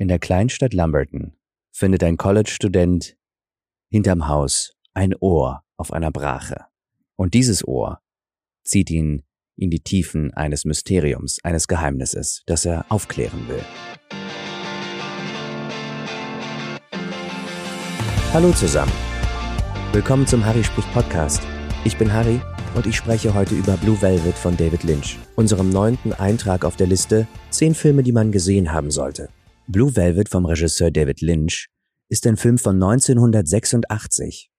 In der Kleinstadt Lumberton findet ein College-Student hinterm Haus ein Ohr auf einer Brache. Und dieses Ohr zieht ihn in die Tiefen eines Mysteriums, eines Geheimnisses, das er aufklären will. Hallo zusammen. Willkommen zum Harry spricht Podcast. Ich bin Harry und ich spreche heute über Blue Velvet von David Lynch, unserem neunten Eintrag auf der Liste 10 Filme, die man gesehen haben sollte. Blue Velvet vom Regisseur David Lynch ist ein Film von 1986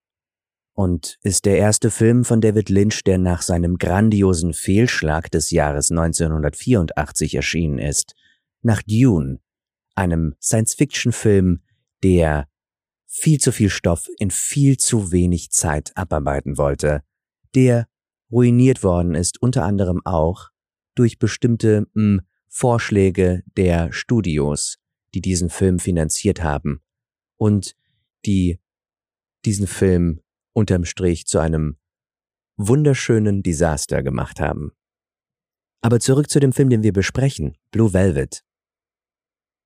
und ist der erste Film von David Lynch, der nach seinem grandiosen Fehlschlag des Jahres 1984 erschienen ist, nach Dune, einem Science-Fiction-Film, der viel zu viel Stoff in viel zu wenig Zeit abarbeiten wollte, der ruiniert worden ist unter anderem auch durch bestimmte mh, hm, Vorschläge der Studios, die diesen Film finanziert haben und die diesen Film unterm Strich zu einem wunderschönen Desaster gemacht haben. Aber zurück zu dem Film, den wir besprechen, Blue Velvet.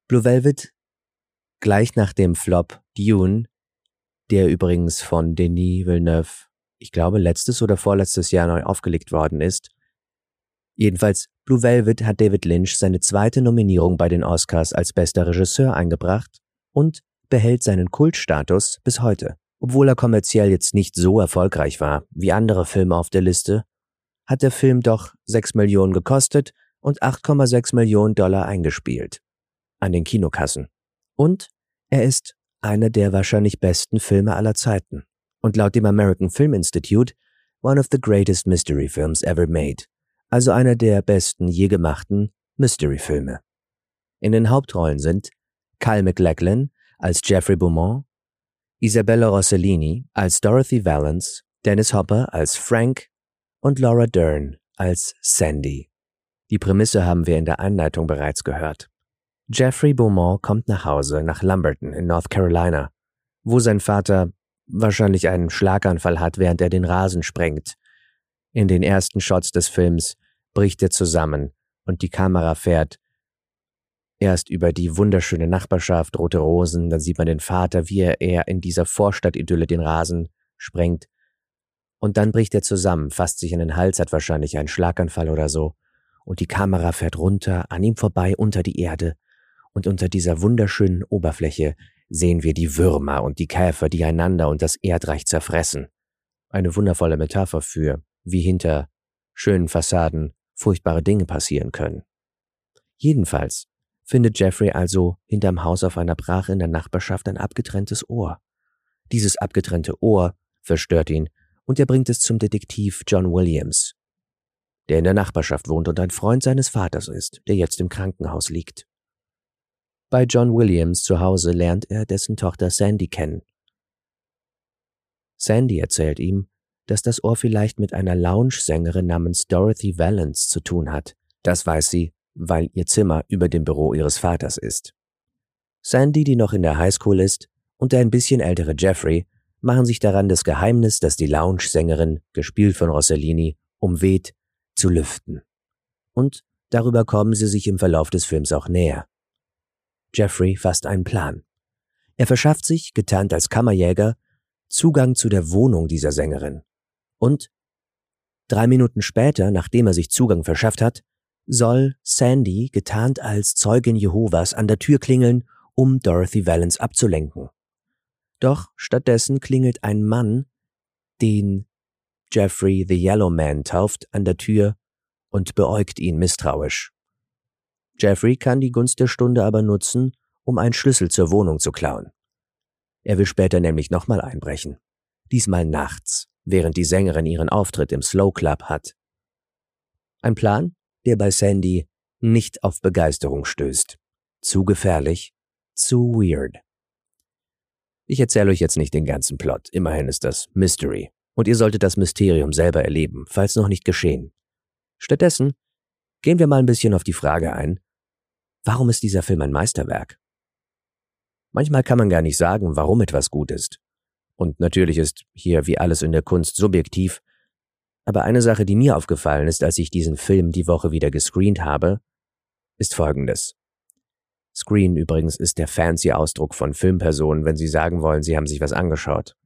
Blue Velvet, gleich nach dem Flop Dune, der übrigens von Denis Villeneuve, ich glaube, letztes oder vorletztes Jahr neu aufgelegt worden ist, Jedenfalls, Blue Velvet hat David Lynch seine zweite Nominierung bei den Oscars als bester Regisseur eingebracht und behält seinen Kultstatus bis heute. Obwohl er kommerziell jetzt nicht so erfolgreich war wie andere Filme auf der Liste, hat der Film doch 6 Millionen gekostet und 8,6 Millionen Dollar eingespielt. An den Kinokassen. Und er ist einer der wahrscheinlich besten Filme aller Zeiten. Und laut dem American Film Institute one of the greatest mystery films ever made also einer der besten je gemachten Mystery-Filme. In den Hauptrollen sind Kyle MacLachlan als Jeffrey Beaumont, Isabella Rossellini als Dorothy Valance, Dennis Hopper als Frank und Laura Dern als Sandy. Die Prämisse haben wir in der Einleitung bereits gehört. Jeffrey Beaumont kommt nach Hause nach Lumberton in North Carolina, wo sein Vater wahrscheinlich einen Schlaganfall hat, während er den Rasen sprengt in den ersten Shots des Films bricht er zusammen und die Kamera fährt erst über die wunderschöne Nachbarschaft, rote Rosen, dann sieht man den Vater, wie er in dieser Vorstadtidylle den Rasen sprengt. Und dann bricht er zusammen, fasst sich in den Hals, hat wahrscheinlich einen Schlaganfall oder so. Und die Kamera fährt runter, an ihm vorbei, unter die Erde. Und unter dieser wunderschönen Oberfläche sehen wir die Würmer und die Käfer, die einander und das Erdreich zerfressen. Eine wundervolle Metapher für wie hinter schönen Fassaden furchtbare Dinge passieren können. Jedenfalls findet Jeffrey also hinterm Haus auf einer Brache in der Nachbarschaft ein abgetrenntes Ohr. Dieses abgetrennte Ohr verstört ihn und er bringt es zum Detektiv John Williams, der in der Nachbarschaft wohnt und ein Freund seines Vaters ist, der jetzt im Krankenhaus liegt. Bei John Williams zu Hause lernt er dessen Tochter Sandy kennen. Sandy erzählt ihm, dass das Ohr vielleicht mit einer Lounge-Sängerin namens Dorothy Valance zu tun hat. Das weiß sie, weil ihr Zimmer über dem Büro ihres Vaters ist. Sandy, die noch in der Highschool ist, und der ein bisschen ältere Jeffrey machen sich daran, das Geheimnis, das die Lounge-Sängerin, gespielt von Rossellini, umweht, zu lüften. Und darüber kommen sie sich im Verlauf des Films auch näher. Jeffrey fasst einen Plan. Er verschafft sich, getarnt als Kammerjäger, Zugang zu der Wohnung dieser Sängerin und drei Minuten später, nachdem er sich Zugang verschafft hat, soll Sandy, getarnt als Zeugin Jehovas, an der Tür klingeln, um Dorothy Valance abzulenken. Doch stattdessen klingelt ein Mann, den Jeffrey the Yellow Man tauft, an der Tür und beäugt ihn misstrauisch. Jeffrey kann die Gunst der Stunde aber nutzen, um einen Schlüssel zur Wohnung zu klauen. Er will später nämlich nochmal einbrechen. Diesmal nachts während die Sängerin ihren Auftritt im Slow Club hat. Ein Plan, der bei Sandy nicht auf Begeisterung stößt. Zu gefährlich, zu weird. Ich erzähle euch jetzt nicht den ganzen Plot, immerhin ist das Mystery, und ihr solltet das Mysterium selber erleben, falls noch nicht geschehen. Stattdessen gehen wir mal ein bisschen auf die Frage ein, warum ist dieser Film ein Meisterwerk? Manchmal kann man gar nicht sagen, warum etwas gut ist. Und natürlich ist hier wie alles in der Kunst subjektiv. Aber eine Sache, die mir aufgefallen ist, als ich diesen Film die Woche wieder gescreent habe, ist folgendes. Screen übrigens ist der fancy Ausdruck von Filmpersonen, wenn sie sagen wollen, sie haben sich was angeschaut.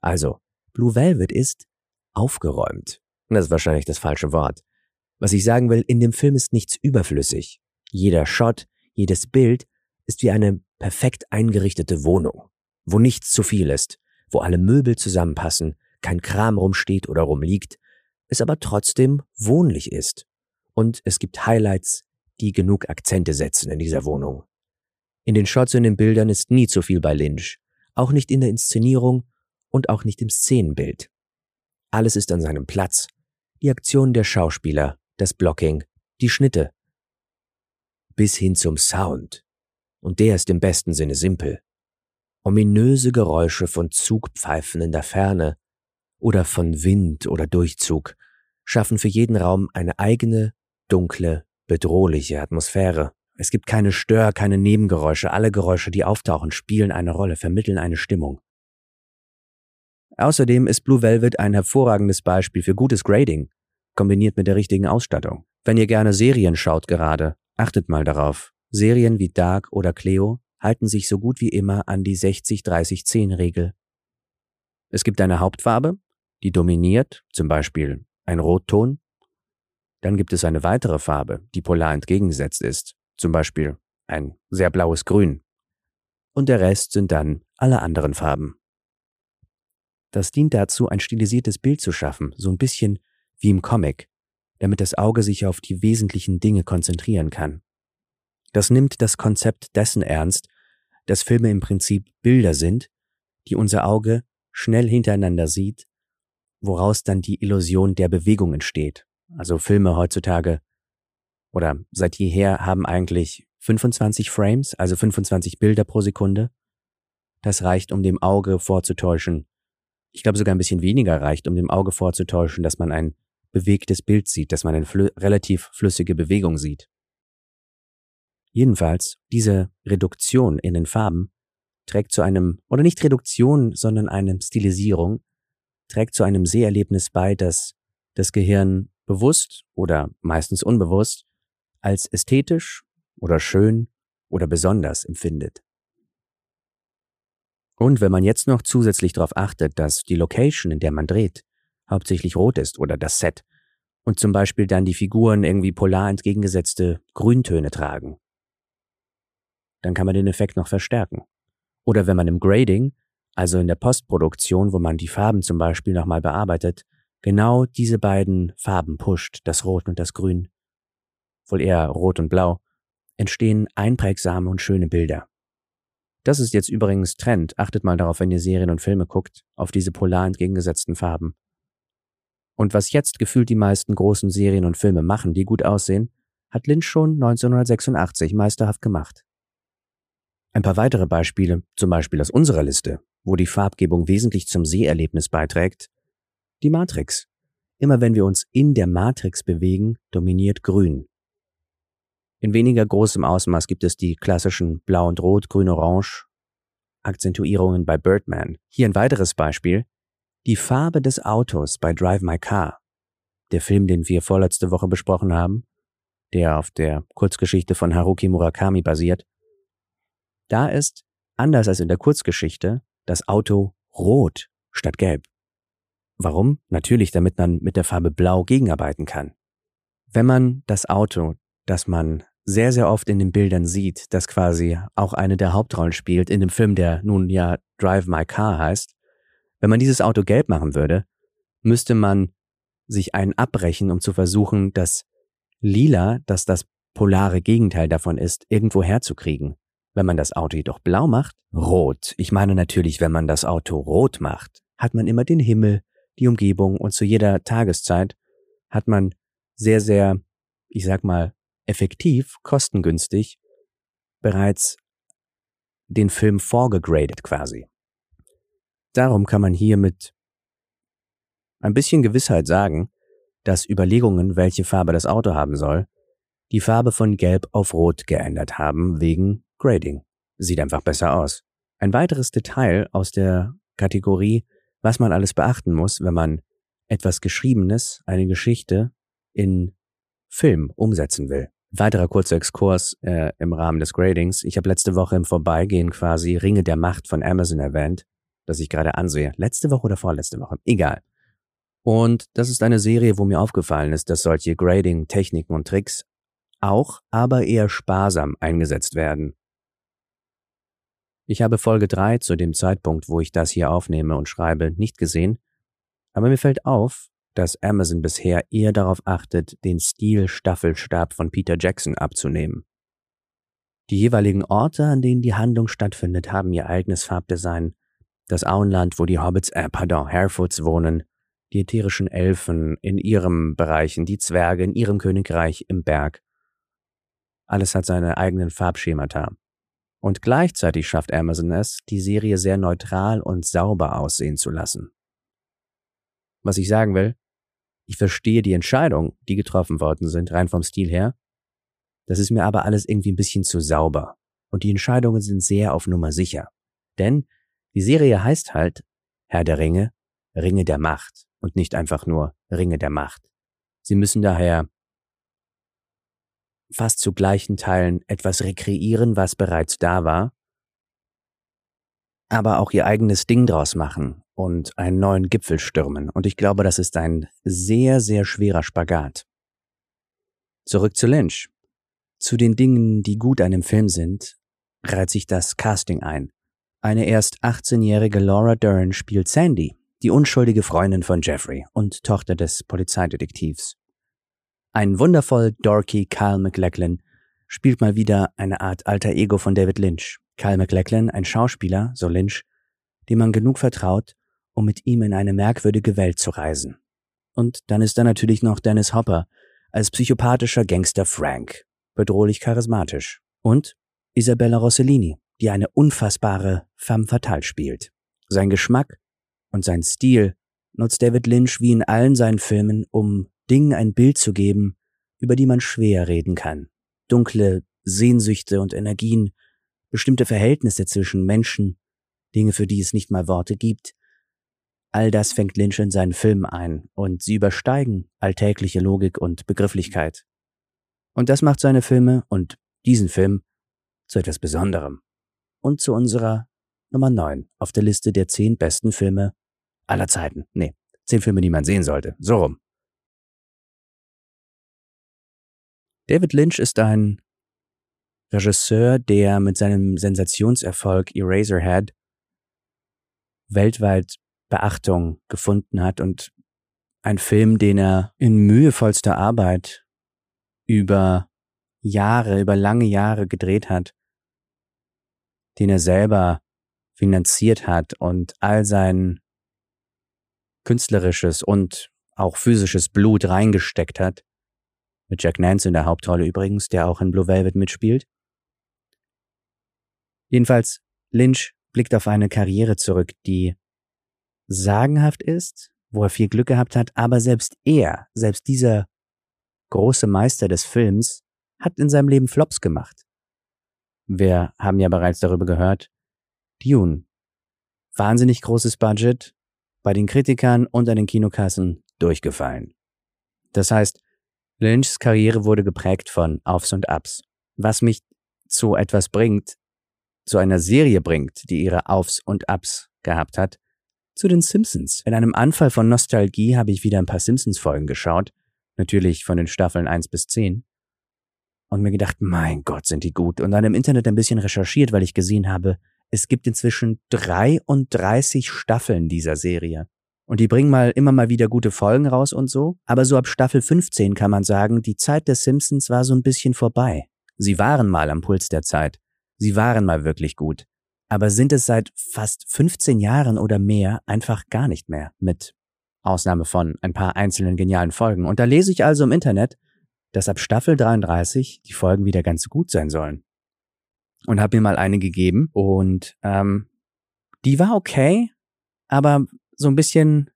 Also, Blue Velvet ist aufgeräumt. Das ist wahrscheinlich das falsche Wort. Was ich sagen will, in dem Film ist nichts überflüssig. Jeder Shot, jedes Bild ist wie eine perfekt eingerichtete Wohnung, wo nichts zu viel ist, wo alle Möbel zusammenpassen, kein Kram rumsteht oder rumliegt, es aber trotzdem wohnlich ist. Und es gibt Highlights, die genug Akzente setzen in dieser Wohnung. In den Shots und den Bildern ist nie zu viel bei Lynch, auch nicht in der Inszenierung und auch nicht im Szenenbild. Alles ist an seinem Platz. Die Aktionen der Schauspieler, das Blocking, die Schnitte. Bis hin zum Sound. Und der ist im besten Sinne simpel. Ominöse Geräusche von Zugpfeifen in der Ferne oder von Wind oder Durchzug schaffen für jeden Raum eine eigene, dunkle, bedrohliche Atmosphäre. Es gibt keine Stör, keine Nebengeräusche. Alle Geräusche, die auftauchen, spielen eine Rolle, vermitteln eine Stimmung. Außerdem ist Blue Velvet ein hervorragendes Beispiel für gutes Grading, kombiniert mit der richtigen Ausstattung. Wenn ihr gerne Serien schaut gerade, achtet mal darauf. Serien wie Dark oder Cleo halten sich so gut wie immer an die 60-30-10-Regel. Es gibt eine Hauptfarbe, die dominiert, zum Beispiel ein Rotton. Dann gibt es eine weitere Farbe, die polar entgegengesetzt ist, zum Beispiel ein sehr blaues Grün. Und der Rest sind dann alle anderen Farben. Das dient dazu, ein stilisiertes Bild zu schaffen, so ein bisschen wie im Comic, damit das Auge sich auf die wesentlichen Dinge konzentrieren kann. Das nimmt das Konzept dessen ernst, dass Filme im Prinzip Bilder sind, die unser Auge schnell hintereinander sieht, woraus dann die Illusion der Bewegung entsteht. Also Filme heutzutage oder seit jeher haben eigentlich 25 Frames, also 25 Bilder pro Sekunde. Das reicht, um dem Auge vorzutäuschen. Ich glaube sogar ein bisschen weniger reicht, um dem Auge vorzutäuschen, dass man ein bewegtes Bild sieht, dass man eine flü relativ flüssige Bewegung sieht. Jedenfalls, diese Reduktion in den Farben trägt zu einem, oder nicht Reduktion, sondern eine Stilisierung, trägt zu einem Seherlebnis bei, das das Gehirn bewusst oder meistens unbewusst als ästhetisch oder schön oder besonders empfindet. Und wenn man jetzt noch zusätzlich darauf achtet, dass die Location, in der man dreht, hauptsächlich rot ist oder das Set und zum Beispiel dann die Figuren irgendwie polar entgegengesetzte Grüntöne tragen, dann kann man den Effekt noch verstärken. Oder wenn man im Grading, also in der Postproduktion, wo man die Farben zum Beispiel nochmal bearbeitet, genau diese beiden Farben pusht, das Rot und das Grün, wohl eher Rot und Blau, entstehen einprägsame und schöne Bilder. Das ist jetzt übrigens Trend. Achtet mal darauf, wenn ihr Serien und Filme guckt, auf diese polar entgegengesetzten Farben. Und was jetzt gefühlt die meisten großen Serien und Filme machen, die gut aussehen, hat Lynch schon 1986 meisterhaft gemacht. Ein paar weitere Beispiele, zum Beispiel aus unserer Liste, wo die Farbgebung wesentlich zum Seherlebnis beiträgt. Die Matrix. Immer wenn wir uns in der Matrix bewegen, dominiert Grün. In weniger großem Ausmaß gibt es die klassischen Blau und Rot, Grün, Orange Akzentuierungen bei Birdman. Hier ein weiteres Beispiel. Die Farbe des Autos bei Drive My Car. Der Film, den wir vorletzte Woche besprochen haben, der auf der Kurzgeschichte von Haruki Murakami basiert. Da ist, anders als in der Kurzgeschichte, das Auto rot statt gelb. Warum? Natürlich, damit man mit der Farbe Blau gegenarbeiten kann. Wenn man das Auto dass man sehr, sehr oft in den Bildern sieht, dass quasi auch eine der Hauptrollen spielt in dem Film, der nun ja Drive My Car heißt. Wenn man dieses Auto gelb machen würde, müsste man sich einen abbrechen, um zu versuchen, das Lila, das das polare Gegenteil davon ist, irgendwo herzukriegen. Wenn man das Auto jedoch blau macht, rot. Ich meine natürlich, wenn man das Auto rot macht, hat man immer den Himmel, die Umgebung und zu jeder Tageszeit hat man sehr, sehr, ich sag mal, effektiv, kostengünstig bereits den Film vorgegradet quasi. Darum kann man hier mit ein bisschen Gewissheit sagen, dass Überlegungen, welche Farbe das Auto haben soll, die Farbe von Gelb auf Rot geändert haben wegen Grading. Sieht einfach besser aus. Ein weiteres Detail aus der Kategorie, was man alles beachten muss, wenn man etwas Geschriebenes, eine Geschichte in Film umsetzen will. Weiterer kurzer Exkurs äh, im Rahmen des Gradings. Ich habe letzte Woche im Vorbeigehen quasi Ringe der Macht von Amazon erwähnt, das ich gerade ansehe. Letzte Woche oder vorletzte Woche? Egal. Und das ist eine Serie, wo mir aufgefallen ist, dass solche Grading-Techniken und Tricks auch, aber eher sparsam eingesetzt werden. Ich habe Folge 3 zu dem Zeitpunkt, wo ich das hier aufnehme und schreibe, nicht gesehen, aber mir fällt auf, dass Amazon bisher eher darauf achtet, den Stil-Staffelstab von Peter Jackson abzunehmen. Die jeweiligen Orte, an denen die Handlung stattfindet, haben ihr eigenes Farbdesign. Das Auenland, wo die Hobbits, äh, pardon, Harefoots wohnen, die ätherischen Elfen in ihrem Bereichen, die Zwerge in ihrem Königreich im Berg. Alles hat seine eigenen Farbschemata. Und gleichzeitig schafft Amazon es, die Serie sehr neutral und sauber aussehen zu lassen. Was ich sagen will, ich verstehe die Entscheidungen, die getroffen worden sind, rein vom Stil her. Das ist mir aber alles irgendwie ein bisschen zu sauber. Und die Entscheidungen sind sehr auf Nummer sicher. Denn die Serie heißt halt Herr der Ringe, Ringe der Macht und nicht einfach nur Ringe der Macht. Sie müssen daher fast zu gleichen Teilen etwas rekreieren, was bereits da war, aber auch ihr eigenes Ding draus machen und einen neuen Gipfel stürmen. Und ich glaube, das ist ein sehr, sehr schwerer Spagat. Zurück zu Lynch. Zu den Dingen, die gut an dem Film sind, reiht sich das Casting ein. Eine erst 18-jährige Laura Dern spielt Sandy, die unschuldige Freundin von Jeffrey und Tochter des Polizeidetektivs. Ein wundervoll dorky Kyle McLachlan spielt mal wieder eine Art alter Ego von David Lynch. Kyle McLachlan, ein Schauspieler, so Lynch, dem man genug vertraut, um mit ihm in eine merkwürdige Welt zu reisen. Und dann ist da natürlich noch Dennis Hopper als psychopathischer Gangster Frank, bedrohlich charismatisch. Und Isabella Rossellini, die eine unfassbare femme fatale spielt. Sein Geschmack und sein Stil nutzt David Lynch wie in allen seinen Filmen, um Dingen ein Bild zu geben, über die man schwer reden kann. Dunkle Sehnsüchte und Energien, bestimmte Verhältnisse zwischen Menschen, Dinge, für die es nicht mal Worte gibt. All das fängt Lynch in seinen Filmen ein und sie übersteigen alltägliche Logik und Begrifflichkeit. Und das macht seine Filme und diesen Film zu etwas Besonderem. Und zu unserer Nummer 9 auf der Liste der 10 besten Filme aller Zeiten. Nee, 10 Filme, die man sehen sollte. So rum. David Lynch ist ein Regisseur, der mit seinem Sensationserfolg Eraserhead weltweit Beachtung gefunden hat und ein Film, den er in mühevollster Arbeit über Jahre, über lange Jahre gedreht hat, den er selber finanziert hat und all sein künstlerisches und auch physisches Blut reingesteckt hat, mit Jack Nance in der Hauptrolle übrigens, der auch in Blue Velvet mitspielt. Jedenfalls, Lynch blickt auf eine Karriere zurück, die sagenhaft ist, wo er viel Glück gehabt hat, aber selbst er, selbst dieser große Meister des Films, hat in seinem Leben Flops gemacht. Wir haben ja bereits darüber gehört. Dune. Wahnsinnig großes Budget, bei den Kritikern und an den Kinokassen durchgefallen. Das heißt, Lynchs Karriere wurde geprägt von Aufs und Abs, was mich zu etwas bringt, zu einer Serie bringt, die ihre Aufs und Abs gehabt hat, zu den Simpsons. In einem Anfall von Nostalgie habe ich wieder ein paar Simpsons-Folgen geschaut, natürlich von den Staffeln 1 bis 10, und mir gedacht, mein Gott, sind die gut. Und dann im Internet ein bisschen recherchiert, weil ich gesehen habe, es gibt inzwischen 33 Staffeln dieser Serie. Und die bringen mal immer mal wieder gute Folgen raus und so. Aber so ab Staffel 15 kann man sagen, die Zeit der Simpsons war so ein bisschen vorbei. Sie waren mal am Puls der Zeit. Sie waren mal wirklich gut. Aber sind es seit fast 15 Jahren oder mehr einfach gar nicht mehr. Mit Ausnahme von ein paar einzelnen genialen Folgen. Und da lese ich also im Internet, dass ab Staffel 33 die Folgen wieder ganz gut sein sollen. Und habe mir mal eine gegeben und ähm, die war okay, aber so ein bisschen,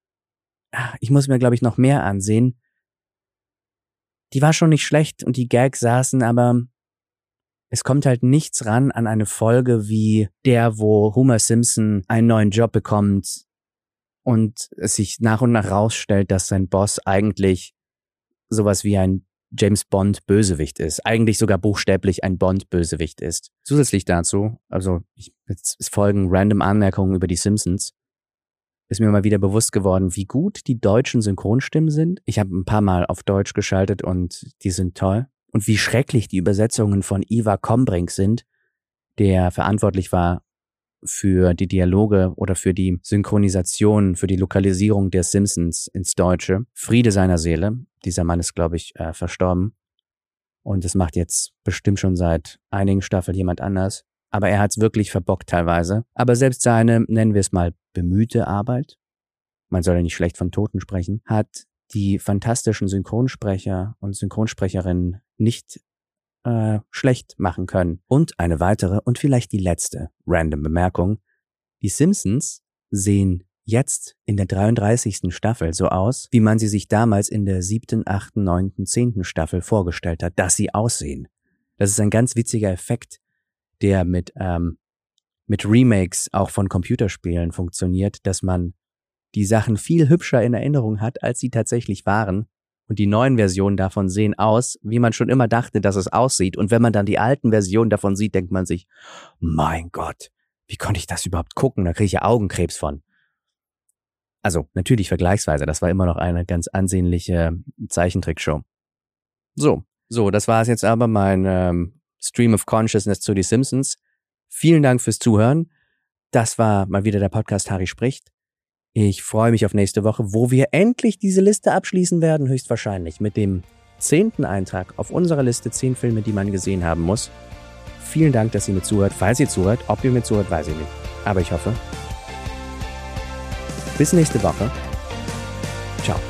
ah, ich muss mir, glaube ich, noch mehr ansehen. Die war schon nicht schlecht und die Gags saßen, aber es kommt halt nichts ran an eine Folge wie der, wo Homer Simpson einen neuen Job bekommt und es sich nach und nach rausstellt, dass sein Boss eigentlich sowas wie ein James Bond Bösewicht ist. Eigentlich sogar buchstäblich ein Bond Bösewicht ist. Zusätzlich dazu, also ich, jetzt folgen random Anmerkungen über die Simpsons, ist mir mal wieder bewusst geworden, wie gut die deutschen Synchronstimmen sind. Ich habe ein paar Mal auf Deutsch geschaltet und die sind toll. Und wie schrecklich die Übersetzungen von Iva Kombrink sind, der verantwortlich war für die Dialoge oder für die Synchronisation, für die Lokalisierung der Simpsons ins Deutsche. Friede seiner Seele. Dieser Mann ist, glaube ich, äh, verstorben. Und es macht jetzt bestimmt schon seit einigen Staffeln jemand anders. Aber er hat es wirklich verbockt teilweise. Aber selbst seine, nennen wir es mal, bemühte Arbeit, man soll ja nicht schlecht von Toten sprechen, hat die fantastischen Synchronsprecher und Synchronsprecherinnen nicht äh, schlecht machen können. Und eine weitere und vielleicht die letzte random Bemerkung. Die Simpsons sehen jetzt in der 33. Staffel so aus, wie man sie sich damals in der siebten, achten, neunten, zehnten Staffel vorgestellt hat, dass sie aussehen. Das ist ein ganz witziger Effekt, der mit, ähm, mit Remakes auch von Computerspielen funktioniert, dass man die Sachen viel hübscher in Erinnerung hat, als sie tatsächlich waren und die neuen Versionen davon sehen aus, wie man schon immer dachte, dass es aussieht. Und wenn man dann die alten Versionen davon sieht, denkt man sich, mein Gott, wie konnte ich das überhaupt gucken? Da kriege ich ja Augenkrebs von. Also natürlich vergleichsweise, das war immer noch eine ganz ansehnliche Zeichentrickshow. So, so, das war es jetzt aber mein ähm, Stream of Consciousness zu die Simpsons. Vielen Dank fürs Zuhören. Das war mal wieder der Podcast Harry spricht. Ich freue mich auf nächste Woche, wo wir endlich diese Liste abschließen werden, höchstwahrscheinlich mit dem zehnten Eintrag auf unserer Liste zehn Filme, die man gesehen haben muss. Vielen Dank, dass ihr mir zuhört. Falls ihr zuhört, ob ihr mir zuhört, weiß ich nicht. Aber ich hoffe. Bis nächste Woche. Ciao.